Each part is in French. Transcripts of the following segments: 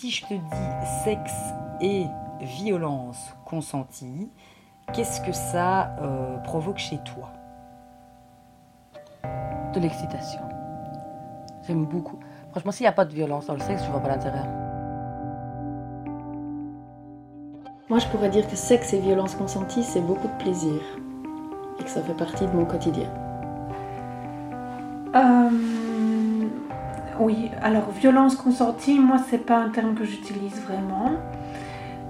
Si je te dis sexe et violence consentie, qu'est-ce que ça euh, provoque chez toi? De l'excitation. J'aime beaucoup. Franchement, s'il n'y a pas de violence dans le sexe, je vois pas l'intérêt. Moi, je pourrais dire que sexe et violence consentie, c'est beaucoup de plaisir. Et que ça fait partie de mon quotidien. Oui, alors violence consentie, moi, c'est pas un terme que j'utilise vraiment.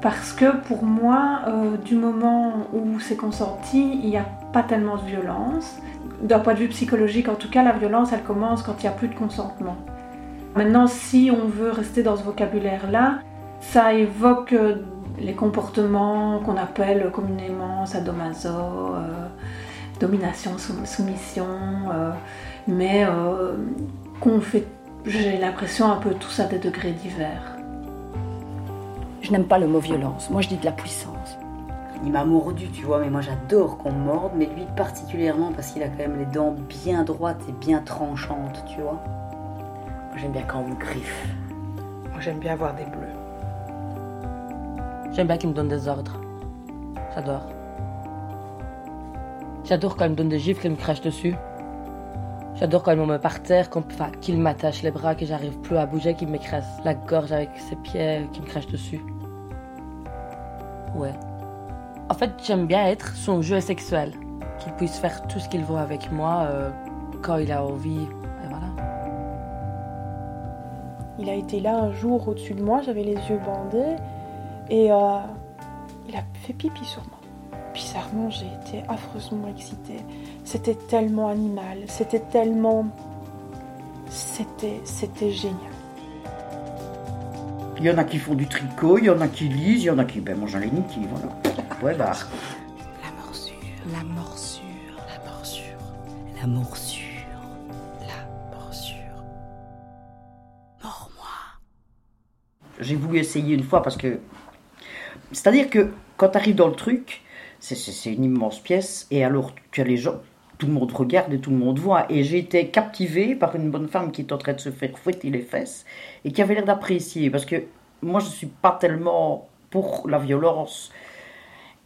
Parce que pour moi, euh, du moment où c'est consenti, il n'y a pas tellement de violence. D'un point de vue psychologique, en tout cas, la violence, elle commence quand il n'y a plus de consentement. Maintenant, si on veut rester dans ce vocabulaire-là, ça évoque euh, les comportements qu'on appelle communément sadomaso, euh, domination, soumission, mais qu'on fait, j'ai l'impression, un peu tous à des degrés divers. Je n'aime pas le mot violence. Moi, je dis de la puissance. Il m'a mordu, tu vois, mais moi j'adore qu'on morde, mais lui particulièrement parce qu'il a quand même les dents bien droites et bien tranchantes, tu vois. Moi j'aime bien quand on me griffe. Moi j'aime bien avoir des bleus. J'aime bien qu'il me donne des ordres. J'adore. J'adore quand il me donne des gifles et me crache dessus. J'adore quand il me met par terre, qu'il m'attache les bras, que j'arrive plus à bouger, qu'il m'écrase la gorge avec ses pieds, qu'il me crache dessus. Ouais. En fait, j'aime bien être son jeu sexuel. Qu'il puisse faire tout ce qu'il veut avec moi euh, quand il a envie. Et voilà. Il a été là un jour au-dessus de moi, j'avais les yeux bandés. Et euh, il a fait pipi sur moi. Bizarrement, j'ai été affreusement excitée. C'était tellement animal, c'était tellement... C'était, c'était génial. Il y en a qui font du tricot, il y en a qui lisent, il y en a qui ben, mangent un qui voilà. Ouais, bah. La morsure, la morsure, la morsure, la morsure, la morsure. Mors-moi. J'ai voulu essayer une fois parce que. C'est-à-dire que quand tu arrives dans le truc, c'est une immense pièce, et alors tu as les gens, tout le monde regarde et tout le monde voit. Et j'ai été captivée par une bonne femme qui est en train de se faire fouetter les fesses et qui avait l'air d'apprécier. Parce que moi, je ne suis pas tellement pour la violence.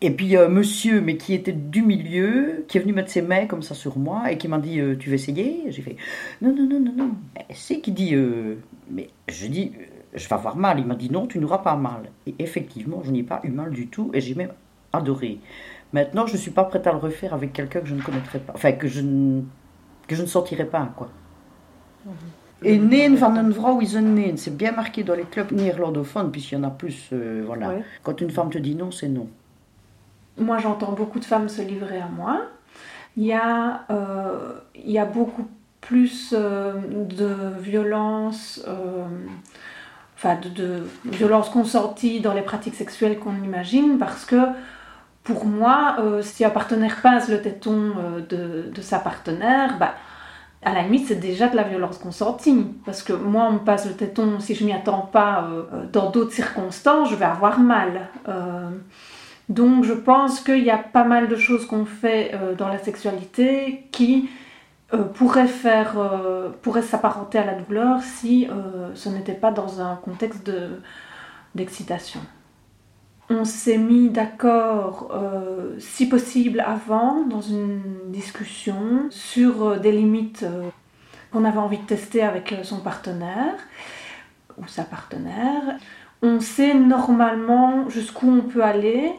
Et puis, euh, monsieur, mais qui était du milieu, qui est venu mettre ses mains comme ça sur moi et qui m'a dit euh, Tu veux essayer? J'ai fait Non, non, non, non, non. C'est qui dit euh, Mais je dis Je vais avoir mal. Il m'a dit Non, tu n'auras pas mal. Et effectivement, je n'ai pas eu mal du tout et j'ai même adoré. Maintenant, je ne suis pas prête à le refaire avec quelqu'un que je ne connaîtrais pas. Enfin, que je ne, que je ne sentirais pas, quoi. Mhm. Et neen van een vrouw is een neen. C'est bien marqué dans les clubs néerlandophones, puisqu'il y en a plus. Euh, voilà. Quand une femme te dit non, c'est non. Moi, j'entends beaucoup de femmes se livrer à moi. Il y a, euh, il y a beaucoup plus euh, de violence, enfin de, de violence consentie dans les pratiques sexuelles qu'on imagine, parce que pour moi, euh, si un partenaire pince le téton euh, de, sa partenaire, bah, à la limite, c'est déjà de la violence consentie. Parce que moi, on me passe le téton, si je m'y attends pas, euh, dans d'autres circonstances, je vais avoir mal. donc, je pense qu'il y a pas mal de choses qu'on fait dans la sexualité qui pourraient faire, pourraient s'apparenter à la douleur si ce n'était pas dans un contexte d'excitation on s'est mis d'accord, euh, si possible avant, dans une discussion sur euh, des limites euh, qu'on avait envie de tester avec son partenaire ou sa partenaire. On sait normalement jusqu'où on peut aller,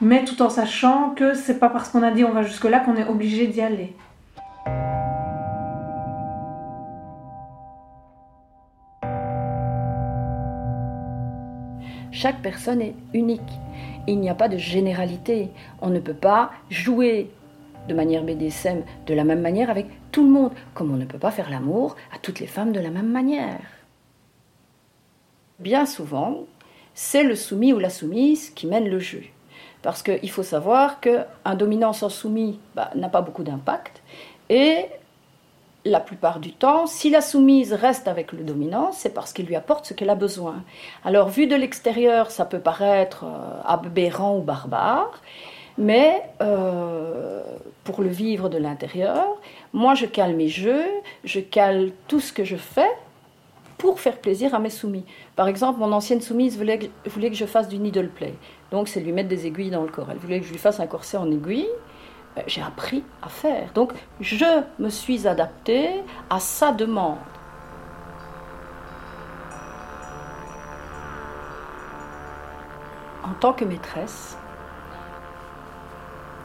mais tout en sachant que c'est pas parce qu'on a dit on va jusque là qu'on est obligé d'y aller. Chaque personne est unique. Il n'y a pas de généralité. On ne peut pas jouer de manière BDSM de la même manière avec tout le monde, comme on ne peut pas faire l'amour à toutes les femmes de la même manière. Bien souvent, c'est le soumis ou la soumise qui mène le jeu. Parce qu'il faut savoir qu'un dominant sans soumis bah, n'a pas beaucoup d'impact et la plupart du temps, si la soumise reste avec le dominant, c'est parce qu'il lui apporte ce qu'elle a besoin. Alors, vu de l'extérieur, ça peut paraître euh, aberrant ou barbare, mais euh, pour le vivre de l'intérieur, moi je cale mes jeux, je cale tout ce que je fais pour faire plaisir à mes soumis. Par exemple, mon ancienne soumise voulait que, voulait que je fasse du needle play. Donc, c'est lui mettre des aiguilles dans le corps. Elle voulait que je lui fasse un corset en aiguille. Ben, j'ai appris à faire. Donc, je me suis adaptée à sa demande. En tant que maîtresse,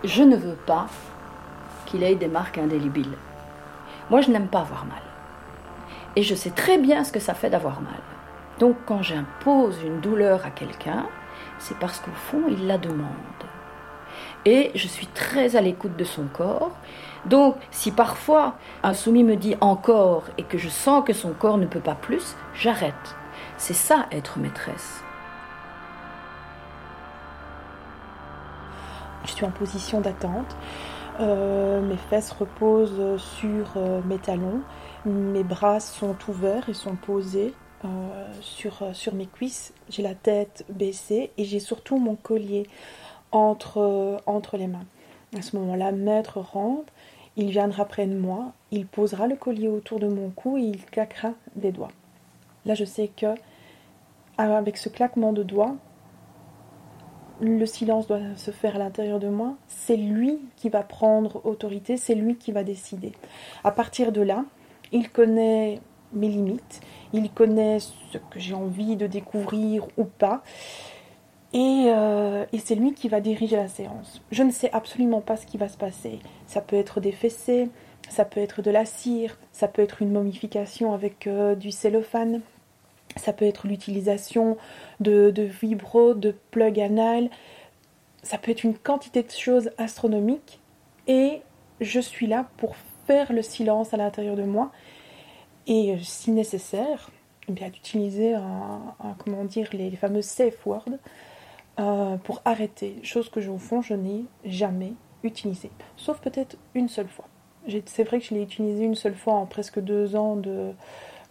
je ne veux pas qu'il ait des marques indélébiles. Moi, je n'aime pas avoir mal. Et je sais très bien ce que ça fait d'avoir mal. Donc, quand j'impose une douleur à quelqu'un, c'est parce qu'au fond, il la demande. Et je suis très à l'écoute de son corps. Donc, si parfois un soumis me dit encore et que je sens que son corps ne peut pas plus, j'arrête. C'est ça être maîtresse. Je suis en position d'attente. Euh, mes fesses reposent sur euh, mes talons. Mes bras sont ouverts et sont posés euh, sur, sur mes cuisses. J'ai la tête baissée et j'ai surtout mon collier entre, entre les mains. À ce moment-là, maître rentre, il viendra près de moi, il posera le collier autour de mon cou et il claquera des doigts. Là, je sais que avec ce claquement de doigts, le silence doit se faire à l'intérieur de moi. C'est lui qui va prendre autorité, c'est lui qui va décider. À partir de là, il connaît mes limites, il connaît ce que j'ai envie de découvrir ou pas. Euh, et, c'est lui qui va diriger la séance. Je ne sais absolument pas ce qui va se passer. Ça peut être des fessées, ça peut être de la cire, ça peut être une momification avec euh, du cellophane, ça peut être l'utilisation de, vibro, de plug anal, ça peut être une quantité de choses astronomiques. Et je suis là pour faire le silence à l'intérieur de moi et euh, si nécessaire, eh bien d'utiliser comment les, fameux safe words euh, pour arrêter, chose que fond je n'ai jamais utilisée, sauf peut-être une seule fois. C'est vrai que je l'ai utilisé une seule fois en presque deux ans de,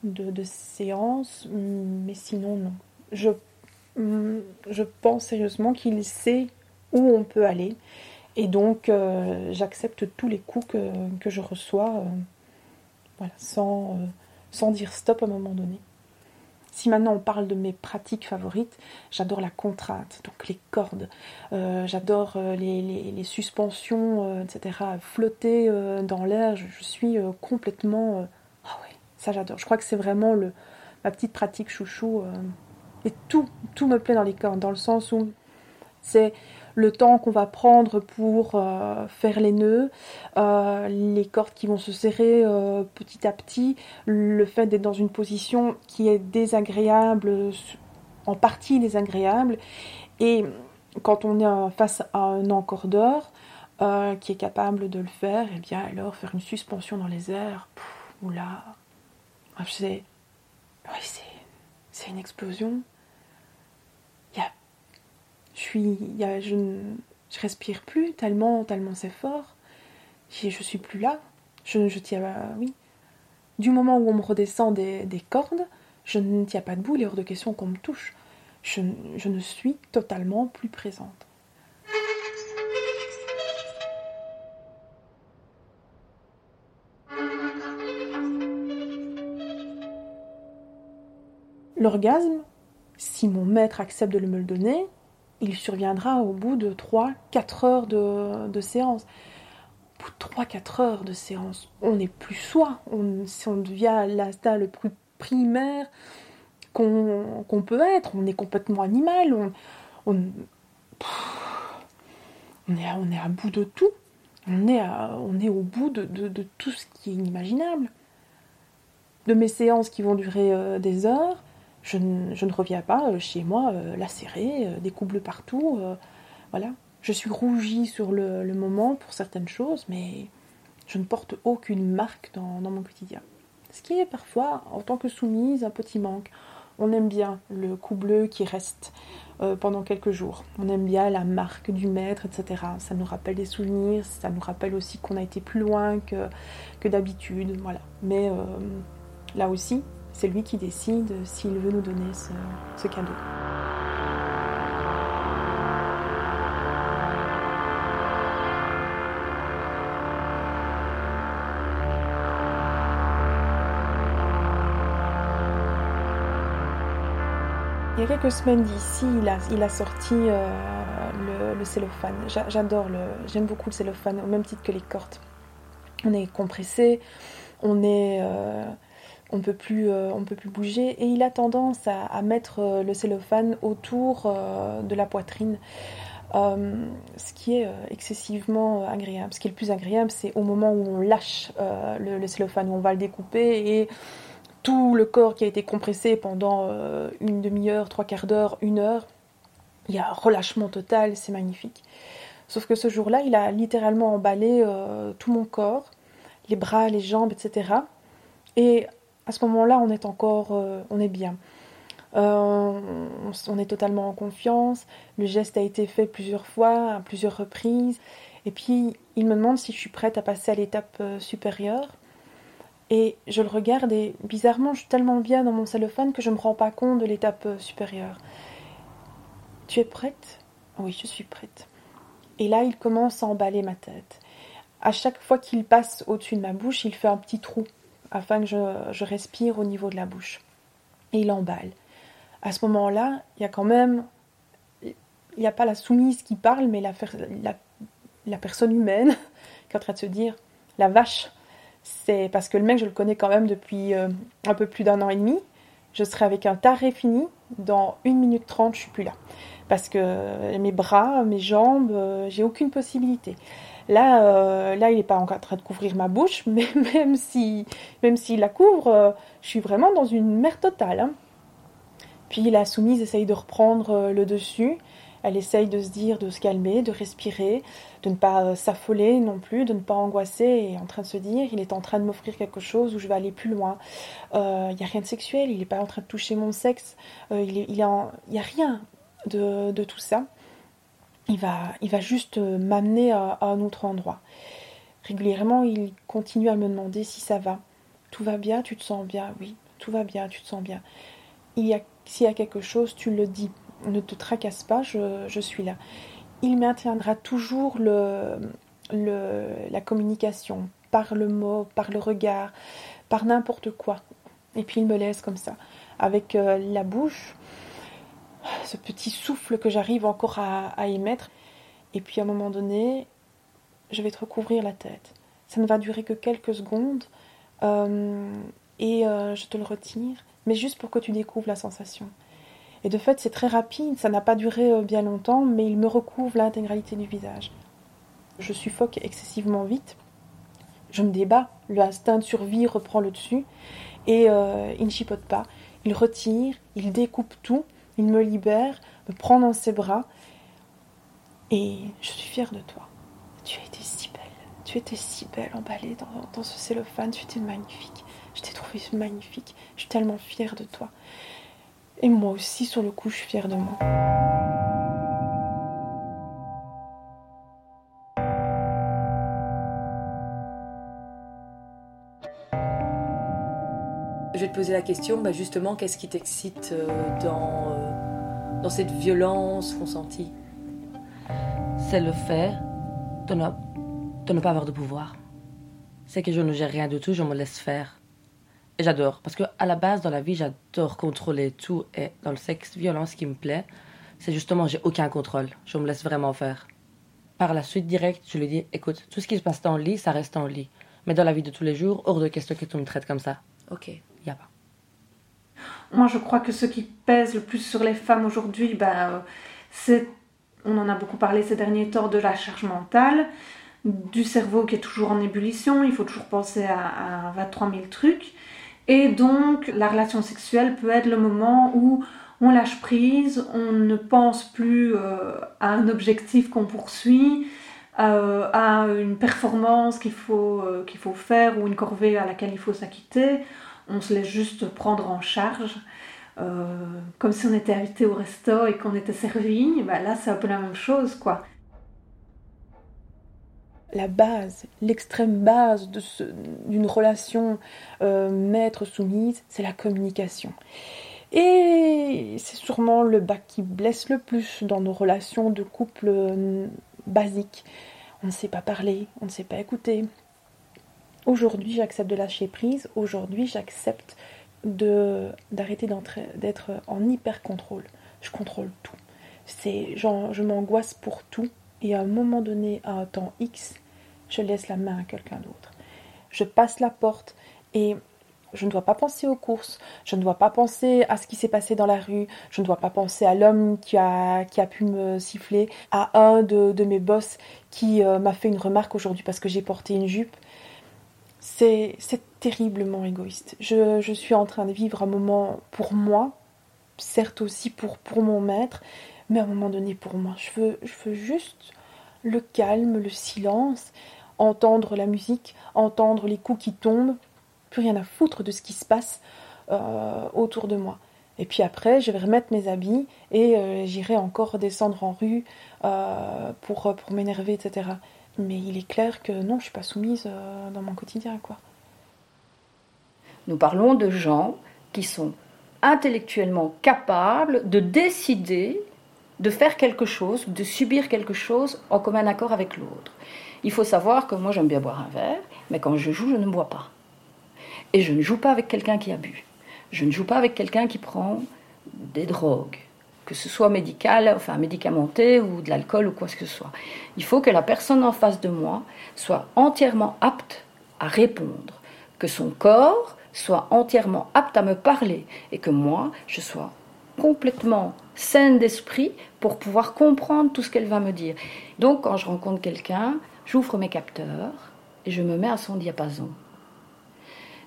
de, séance, mais sinon non. Je, je pense sérieusement qu'il sait où on peut aller et donc euh, j'accepte tous les coups que, que je reçois voilà, sans, sans dire stop à un moment donné. Si maintenant on parle de mes pratiques favorites, j'adore la contrainte, donc les cordes, euh, j'adore euh, les, suspensions, euh, etc. Flotter dans l'air, je, suis complètement. Ah oui, ça j'adore. Je crois que c'est vraiment le, ma petite pratique chouchou. et tout, tout me plaît dans les cordes, dans le sens où c'est le temps qu'on va prendre pour euh, faire les nœuds, euh, les cordes qui vont se serrer euh, petit à petit, le fait d'être dans une position qui est désagréable, en partie désagréable, et quand on est face à un encordeur qui est capable de le faire, et eh bien alors faire une suspension dans les airs, oula, c'est, c'est une explosion. Je je respire plus tellement, tellement c'est fort. Je, je suis plus là. Je, je tiens, oui. Du moment où on me redescend des, cordes, je ne tiens pas debout. Il est hors de question qu'on me touche. Je ne suis totalement plus présente. L'orgasme, si mon maître accepte de me le donner, il surviendra au bout de 3-4 heures de, séance. Au bout de 3-4 heures de séance, on n'est plus soi, on, on devient l'instinct le plus primaire qu'on peut être, on est complètement animal, on, est, à, bout de tout, on est, au bout de, de, tout ce qui est inimaginable. De mes séances qui vont durer euh, des heures, je ne, reviens pas euh, chez moi euh, lacérée, euh, des coups bleus partout. voilà. Je suis rougie sur le, moment pour certaines choses, mais je ne porte aucune marque dans, mon quotidien. Ce qui est parfois, en tant que soumise, un petit manque. On aime bien le coup bleu qui reste pendant quelques jours. On aime bien la marque du maître, etc. Ça nous rappelle des souvenirs, ça nous rappelle aussi qu'on a été plus loin que, que d'habitude. Voilà. Mais là aussi, c'est lui qui décide s'il veut nous donner ce, cadeau. Il y a quelques semaines d'ici, il a, sorti euh, le, le, cellophane. J'adore le, j'aime beaucoup le cellophane, au même titre que les cordes. On est compressé, on est, euh, on peut plus, euh, on peut plus bouger, et il a tendance à, mettre le cellophane autour de la poitrine. ce qui est excessivement agréable. Ce qui est le plus agréable, c'est au moment où on lâche le, cellophane, où on va le découper et tout le corps qui a été compressé pendant euh, une demi-heure, trois quarts d'heure, une heure. Il y a un relâchement total, c'est magnifique. Sauf que ce jour-là, il a littéralement emballé euh, tout mon corps, les bras, les jambes, etc. Et à ce moment-là, on est encore, euh, on est bien. On, on, est totalement en confiance. Le geste a été fait plusieurs fois, à plusieurs reprises. Et puis, il me demande si je suis prête à passer à l'étape supérieure. Et je le regarde et bizarrement, je suis tellement bien dans mon cellophane que je ne me rends pas compte de l'étape euh, supérieure. Tu es prête? Oui, je suis prête. Et là, il commence à emballer ma tête. À chaque fois qu'il passe au-dessus de ma bouche, il fait un petit trou afin que je, respire au niveau de la bouche. Et il emballe. À ce moment-là, il y a quand même. Il n'y a pas la soumise qui parle, mais la, personne humaine qui est en train de se dire la vache, c'est parce que le mec, je le connais quand même depuis euh, un peu plus d'un an et demi. Je serai avec un taré fini. Dans 1 minute 30, je suis plus là. Parce que mes bras, mes jambes, euh, j'ai aucune possibilité. Là, euh, là il n'est pas en train de couvrir ma bouche, mais même si, même s'il la couvre, je suis vraiment dans une mer totale. Hein. Puis la soumise essaye de reprendre le dessus. Elle essaye de se dire, de se calmer, de respirer, de ne pas euh, s'affoler non plus, de ne pas angoisser et en train de se dire, il est en train de m'offrir quelque chose où je vais aller plus loin. Euh, il n'y a rien de sexuel, il n'est pas en train de toucher mon sexe, euh, il n'y a rien de, tout ça. Il va, il va juste m'amener à, un autre endroit. Régulièrement, il continue à me demander si ça va. Tout va bien, tu te sens bien, oui, tout va bien, tu te sens bien. Il y s'il y a quelque chose, tu le dis ne te tracasse pas, je, suis là. Il maintiendra toujours le, la communication par le mot, par le regard, par n'importe quoi. Et puis il me laisse comme ça, avec euh, la bouche, ce petit souffle que j'arrive encore à, émettre. Et puis à un moment donné, je vais te recouvrir la tête. Ça ne va durer que quelques secondes. Euh, et euh, je te le retire, mais juste pour que tu découvres la sensation. Et de fait, c'est très rapide, ça n'a pas duré euh, bien longtemps, mais il me recouvre l'intégralité du visage. Je suffoque excessivement vite, je me débat, l'instinct de survie reprend le dessus, et il ne chipote pas. Il retire, il découpe tout, il me libère, me prend dans ses bras, et je suis fière de toi. Tu as été si belle, tu étais si belle emballée dans, ce cellophane, tu étais magnifique. Je t'ai trouvé magnifique, je suis tellement fière de toi. Et moi aussi, sur le coup, je suis fière de moi. Vais te poser la question, bah justement, qu'est-ce qui t'excite euh, dans, euh, dans cette violence consentie? C'est le fait de ne, de ne pas avoir de pouvoir. C'est que je ne gère rien du tout, je me laisse faire. Et j'adore. Parce que à la base, dans la vie, j'adore contrôler tout. Et dans le sexe, violence, ce qui me plaît, c'est justement, j'ai aucun contrôle. Je me laisse vraiment faire. Par la suite, direct, je lui dis, écoute, tout ce qui se passe dans le lit, ça reste en lit. Mais dans la vie de tous les jours, hors de question que tu me traites comme ça. Ok, pas. Moi, je crois que ce qui pèse le plus sur les femmes aujourd'hui, ben, c'est, on en a beaucoup parlé ces derniers temps, de la charge mentale, du cerveau qui est toujours en ébullition, il faut toujours penser à, à 23 000 trucs. Et donc, la relation sexuelle peut être le moment où on lâche prise, on ne pense plus euh, à un objectif qu'on poursuit, euh, à une performance qu'il faut, euh, qu'il faut faire ou une corvée à laquelle il faut s'acquitter. On se laisse juste prendre en charge. comme si on était invité au resto et qu'on était servi, ben là c'est un peu la même chose quoi la base, l'extrême base d'une relation euh, maître-soumise, c'est la communication. Et c'est sûrement le bas qui blesse le plus dans nos relations de couple euh, basiques. On ne sait pas parler, on ne sait pas écouter. Aujourd'hui, j'accepte de lâcher prise. Aujourd'hui, j'accepte de d'arrêter d'être en hyper contrôle. Je contrôle tout. C'est genre je m'angoisse pour tout et à un moment donné, à un temps X, je laisse la main à quelqu'un d'autre. Je passe la porte et je ne dois pas penser aux courses, je ne dois pas penser à ce qui s'est passé dans la rue, je ne dois pas penser à l'homme qui a, qui a pu me siffler, à un de, mes boss qui euh, m'a fait une remarque aujourd'hui parce que j'ai porté une jupe. C'est terriblement égoïste. Je, suis en train de vivre un moment pour moi, certes aussi pour, pour mon maître, mais à un moment donné pour moi. Je veux, je veux juste le calme, le silence, entendre la musique, entendre les coups qui tombent, plus rien à foutre de ce qui se passe euh, autour de moi. Et puis après, je vais remettre mes habits et euh, j'irai encore descendre en rue euh, pour, pour m'énerver, etc. Mais il est clair que non, je suis pas soumise dans mon quotidien, quoi. Nous parlons de gens qui sont intellectuellement capables de décider de faire quelque chose, de subir quelque chose en commun accord avec l'autre. Il faut savoir que moi j'aime bien boire un verre, mais quand je joue, je ne bois pas. Et je ne joue pas avec quelqu'un qui a bu. Je ne joue pas avec quelqu'un qui prend des drogues, que ce soit médical, enfin médicamenté ou de l'alcool ou quoi que ce soit. Il faut que la personne en face de moi soit entièrement apte à répondre, que son corps soit entièrement apte à me parler et que moi, je sois complètement saine d'esprit pour pouvoir comprendre tout ce qu'elle va me dire. Donc quand je rencontre quelqu'un, j'ouvre mes capteurs et je me mets à son diapason.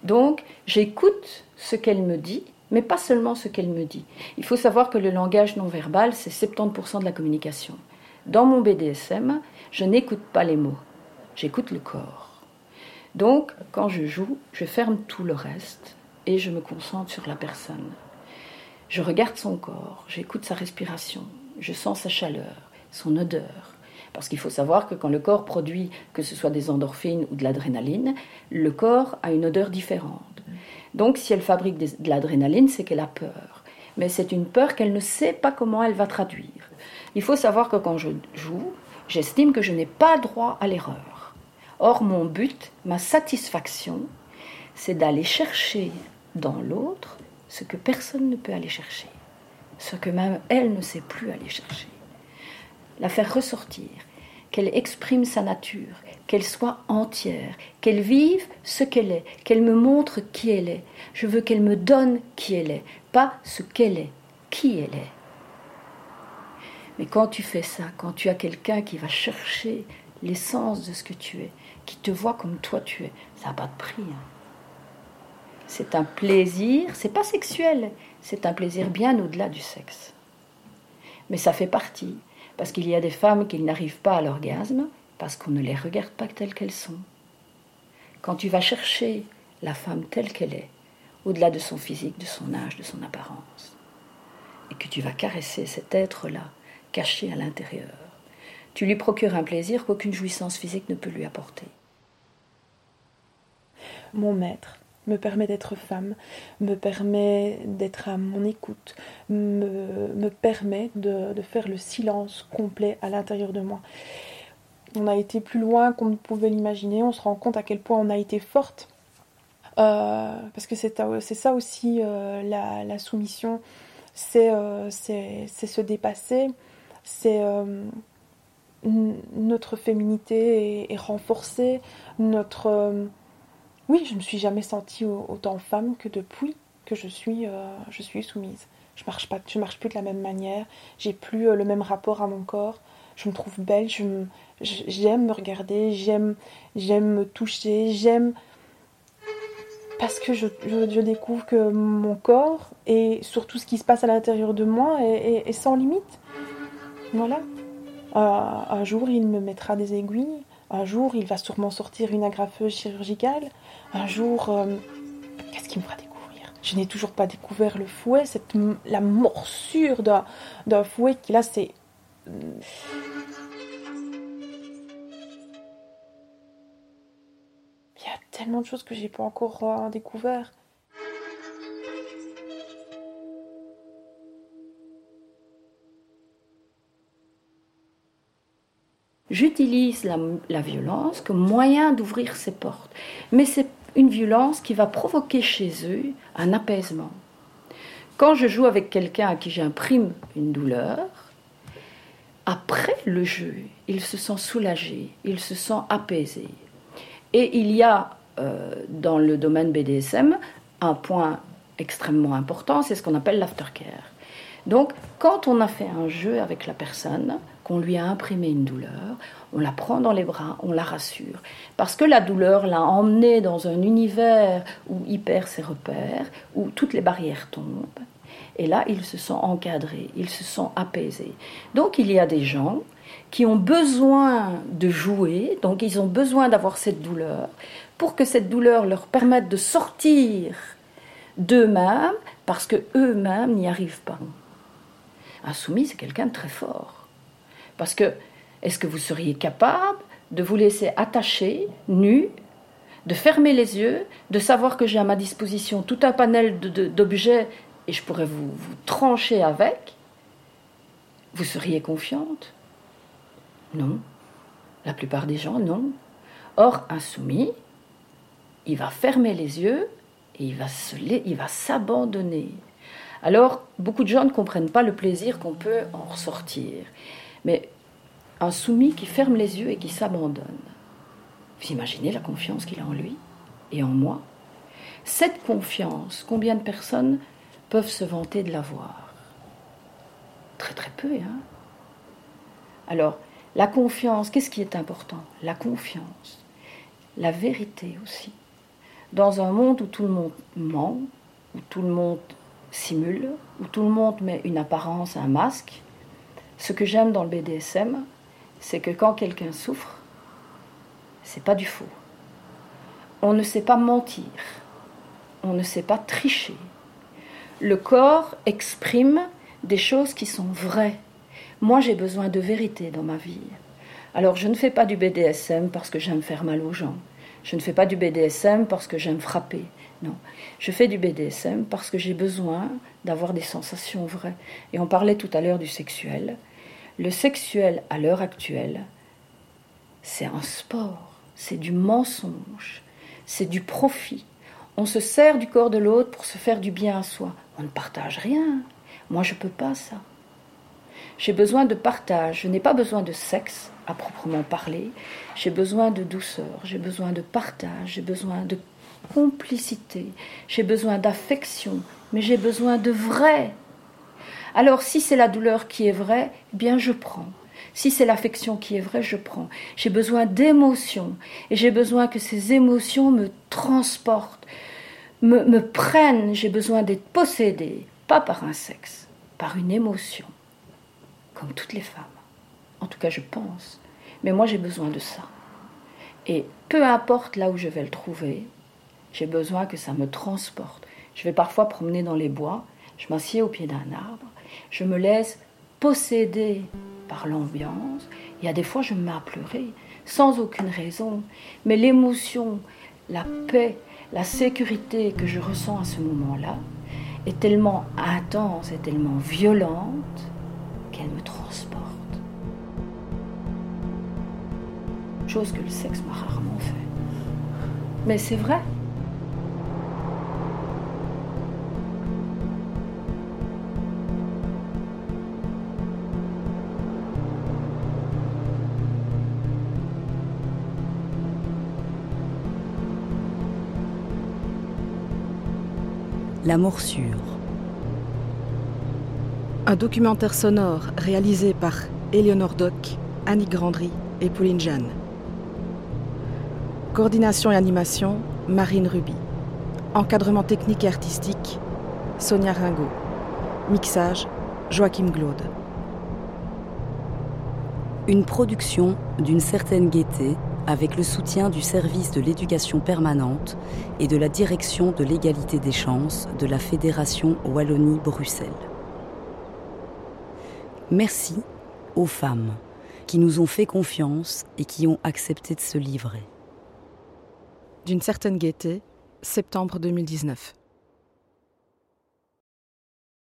Donc j'écoute ce qu'elle me dit, mais pas seulement ce qu'elle me dit. Il faut savoir que le langage non verbal, c'est 70% de la communication. Dans mon BDSM, je n'écoute pas les mots, j'écoute le corps. Donc quand je joue, je ferme tout le reste et je me concentre sur la personne. Je regarde son corps, j'écoute sa respiration, je sens sa chaleur, son odeur. Parce qu'il faut savoir que quand le corps produit, que ce soit des endorphines ou de l'adrénaline, le corps a une odeur différente. Donc si elle fabrique de l'adrénaline, c'est qu'elle a peur. Mais c'est une peur qu'elle ne sait pas comment elle va traduire. Il faut savoir que quand je joue, j'estime que je n'ai pas droit à l'erreur. Or, mon but, ma satisfaction, c'est d'aller chercher dans l'autre ce que personne ne peut aller chercher, ce que même elle ne sait plus aller chercher. La faire ressortir, qu'elle exprime sa nature, qu'elle soit entière, qu'elle vive ce qu'elle est, qu'elle me montre qui elle est. Je veux qu'elle me donne qui elle est, pas ce qu'elle est, qui elle est. Mais quand tu fais ça, quand tu as quelqu'un qui va chercher l'essence de ce que tu es, qui te voit comme toi tu es, ça n'a pas de prix. Hein. C'est un plaisir, c'est pas sexuel, c'est un plaisir bien au-delà du sexe. Mais ça fait partie, parce qu'il y a des femmes qui n'arrivent pas à l'orgasme, parce qu'on ne les regarde pas telles qu'elles sont. Quand tu vas chercher la femme telle qu'elle est, au-delà de son physique, de son âge, de son apparence, et que tu vas caresser cet être-là, caché à l'intérieur, tu lui procures un plaisir qu'aucune jouissance physique ne peut lui apporter. Mon maître, me permet d'être femme, me permet d'être à mon écoute, me, permet de, faire le silence complet à l'intérieur de moi. On a été plus loin qu'on ne pouvait l'imaginer, on se rend compte à quel point on a été forte. Euh, parce que c'est ça aussi euh, la, soumission, euh, c'est se dépasser, c'est notre féminité est renforcée, notre oui, je ne me suis jamais sentie autant femme que depuis que je suis, euh, soumise. Je marche je marche plus de la même manière. J'ai plus euh, le même rapport à mon corps. Je me trouve belle. j'aime me regarder. J'aime, j'aime me toucher. J'aime parce que je, découvre que mon corps et surtout ce qui se passe à l'intérieur de moi est, sans limite. Voilà. Euh, un jour, il me mettra des aiguilles. Un jour, il va sûrement sortir une agrafeuse chirurgicale. Un jour, euh, qu'est-ce qu'il me fera découvrir? Je n'ai toujours pas découvert le fouet, cette, la morsure d'un fouet qui là, c'est... tellement de choses que j'ai pas encore découvert. J'utilise la, violence comme moyen d'ouvrir ces portes. Mais c'est une violence qui va provoquer chez eux un apaisement. Quand je joue avec quelqu'un à qui j'imprime une douleur, après le jeu, il se sent soulagé, il se sent apaisé. Et il y a dans le domaine BDSM un point extrêmement important, c'est ce qu'on appelle l'aftercare. Donc, quand on a fait un jeu avec la personne, qu'on lui a imprimé une douleur, on la prend dans les bras, on la rassure. Parce que la douleur l'a emmené dans un univers où il perd ses repères, où toutes les barrières tombent. Et là, il se sent encadré, il se sent apaisé. Donc, il y a des gens qui ont besoin de jouer, donc ils ont besoin d'avoir cette douleur, pour que cette douleur leur permette de sortir d'eux-mêmes, parce que eux-mêmes n'y arrivent pas. Un soumis, c'est quelqu'un de très fort. Parce que, est-ce que vous seriez capable de vous laisser attacher, nu, de fermer les yeux, de savoir que j'ai à ma disposition tout un panel d'objets et je pourrais vous, vous trancher avec? Vous seriez confiante? Non. La plupart des gens, non. Or, un soumis, il va fermer les yeux et il va, s'abandonner. Alors, beaucoup de gens ne comprennent pas le plaisir qu'on peut en ressortir. Mais un soumis qui ferme les yeux et qui s'abandonne, vous imaginez la confiance qu'il a en lui et en moi? Cette confiance, combien de personnes peuvent se vanter de l'avoir? Très très peu, hein? Alors, la confiance, qu'est-ce qui est important? La confiance, la vérité aussi. Dans un monde où tout le monde ment, où tout le monde simule, où tout le monde met une apparence, un masque. Ce que j'aime dans le BDSM, c'est que quand quelqu'un souffre, c'est pas du faux. On ne sait pas mentir, on ne sait pas tricher. Le corps exprime des choses qui sont vraies. Moi, j'ai besoin de vérité dans ma vie. Alors, je ne fais pas du BDSM parce que j'aime faire mal aux gens. Je ne fais pas du BDSM parce que j'aime frapper. Non. Je fais du BDSM parce que j'ai besoin d'avoir des sensations vraies. Et on parlait tout à l'heure du sexuel. Le sexuel, à l'heure actuelle, c'est un sport, c'est du mensonge, c'est du profit. On se sert du corps de l'autre pour se faire du bien à soi. On ne partage rien. Moi, je peux pas ça. J'ai besoin de partage. Je n'ai pas besoin de sexe à proprement parler. J'ai besoin de douceur, j'ai besoin de partage, j'ai besoin de complicité, j'ai besoin d'affection, mais j'ai besoin de vrai. Alors si c'est la douleur qui est vraie, eh bien je prends. Si c'est l'affection qui est vraie, je prends. J'ai besoin d'émotions et j'ai besoin que ces émotions me transportent, me, me prennent. J'ai besoin d'être possédée, pas par un sexe, par une émotion, comme toutes les femmes. En tout cas, je pense. Mais moi, j'ai besoin de ça. Et peu importe là où je vais le trouver, j'ai besoin que ça me transporte. Je vais parfois promener dans les bois, je m'assieds au pied d'un arbre, je me laisse posséder par l'ambiance. Il y a des fois, je me mets à pleurer, sans aucune raison. Mais l'émotion, la paix, la sécurité que je ressens à ce moment-là est tellement intense et tellement violente qu'elle me transporte. Chose que le sexe m'a rarement fait. Mais c'est vrai. La morsure. Un documentaire sonore réalisé par Eleonore Doc, Annie Grandry et Pauline Jeanne. Coordination et animation, Marine Ruby. Encadrement technique et artistique, Sonia Ringot. Mixage, Joachim Glaude. Une production d'une certaine gaieté avec le soutien du service de l'éducation permanente et de la direction de l'égalité des chances de la Fédération Wallonie-Bruxelles. Merci aux femmes qui nous ont fait confiance et qui ont accepté de se livrer. D'une certaine gaieté, septembre 2019.